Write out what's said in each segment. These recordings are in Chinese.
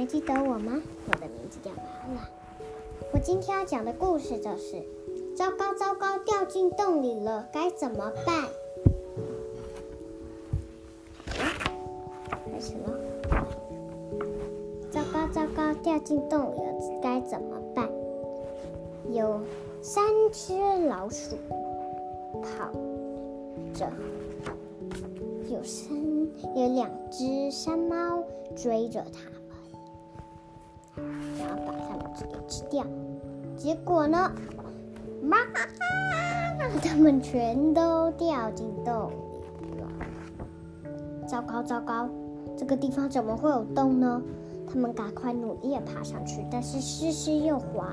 还记得我吗？我的名字叫麻辣。我今天要讲的故事就是：糟糕糟糕，掉进洞里了，该怎么办？开始了。糟糕糟糕，掉进洞里了，该怎么办？有三只老鼠跑着，有三有两只山猫追着它然后把它们给吃掉。结果呢，妈妈，它们全都掉进洞里了。糟糕糟糕，这个地方怎么会有洞呢？他们赶快努力爬上去，但是湿湿又滑，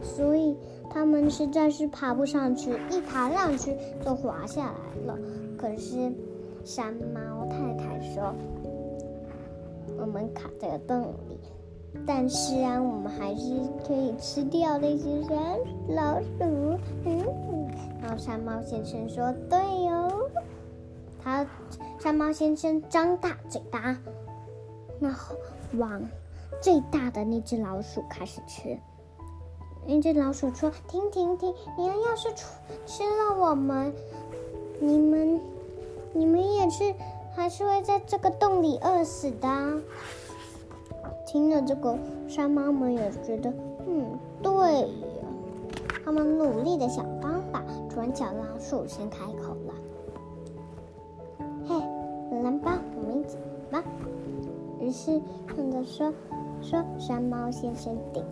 所以他们实在是爬不上去。一爬上去就滑下来了。可是山猫太太说：“我们卡在洞里，但是啊，我们还是可以吃掉那些山老鼠。”嗯，然后山猫先生说：“对哦。”他山猫先生张大嘴巴，然后。往最大的那只老鼠开始吃。那只老鼠说：“停停停！你们要是吃吃了我们，你们你们也是还是会在这个洞里饿死的。”听了这个，山猫们也觉得，嗯，对呀。他们努力的想方法。突然，小老鼠先开口了：“嘿，来吧，我们一起吧。”于是，看着说说山猫先生顶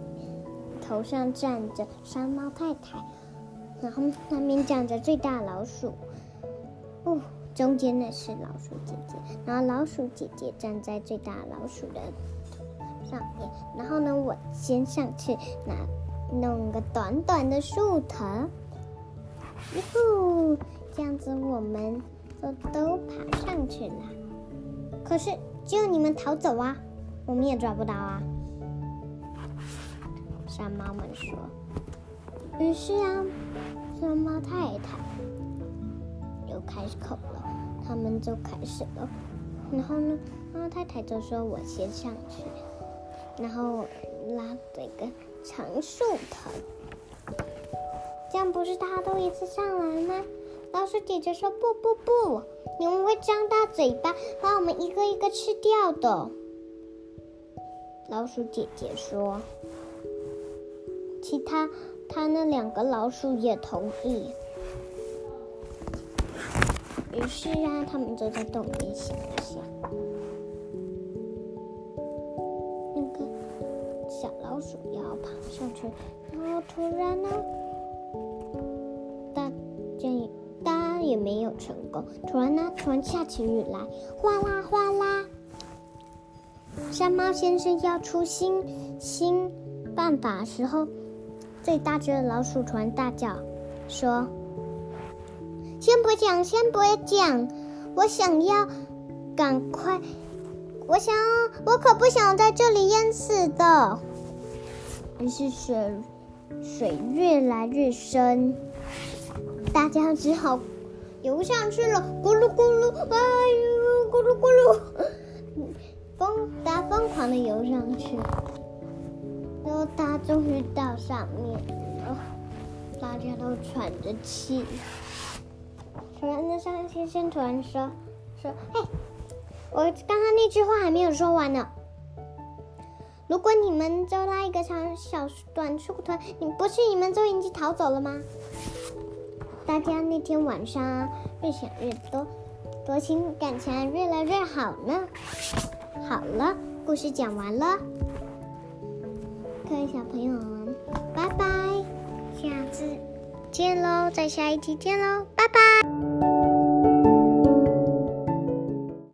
头上站着山猫太太，然后那边站着最大老鼠，哦，中间的是老鼠姐姐，然后老鼠姐姐站在最大老鼠的上面，然后呢，我先上去拿弄个短短的树藤，哟呼，这样子我们就都爬上去了。可是。只有你们逃走啊，我们也抓不到啊。山猫们说。于是啊，山猫太太又开口了，他们就开始了。然后呢，猫太太就说：“我先上去。”然后拉这个长树藤，这样不是大家都一次上来吗？老鼠姐姐说：“不不不，你们会张大嘴巴，把我们一个一个吃掉的。”老鼠姐姐说：“其他他那两个老鼠也同意。”于是啊，他们就在洞里想了想，小老鼠要爬上去，然后突然呢，大建也没有成功。突然呢，突然下起雨来，哗啦哗啦。山猫先生要出新新办法时候，最大只的老鼠突然大叫说：“先不讲，先不讲，我想要赶快，我想，我可不想在这里淹死的。”于是水水越来越深，大家只好。游上去了，咕噜咕噜，哎呦，咕噜咕噜，疯，大家疯狂的游上去，然后他终于到上面了，大家都喘着气。突然，那山先生突然说：“说，嘿，我刚刚那句话还没有说完呢。如果你们就拉一个长小短粗团，你不是你们就已经逃走了吗？”大家那天晚上越想越多，多情感情越来越好呢。好了，故事讲完了，各位小朋友们，拜拜，下次见喽，在下一集见喽，拜拜。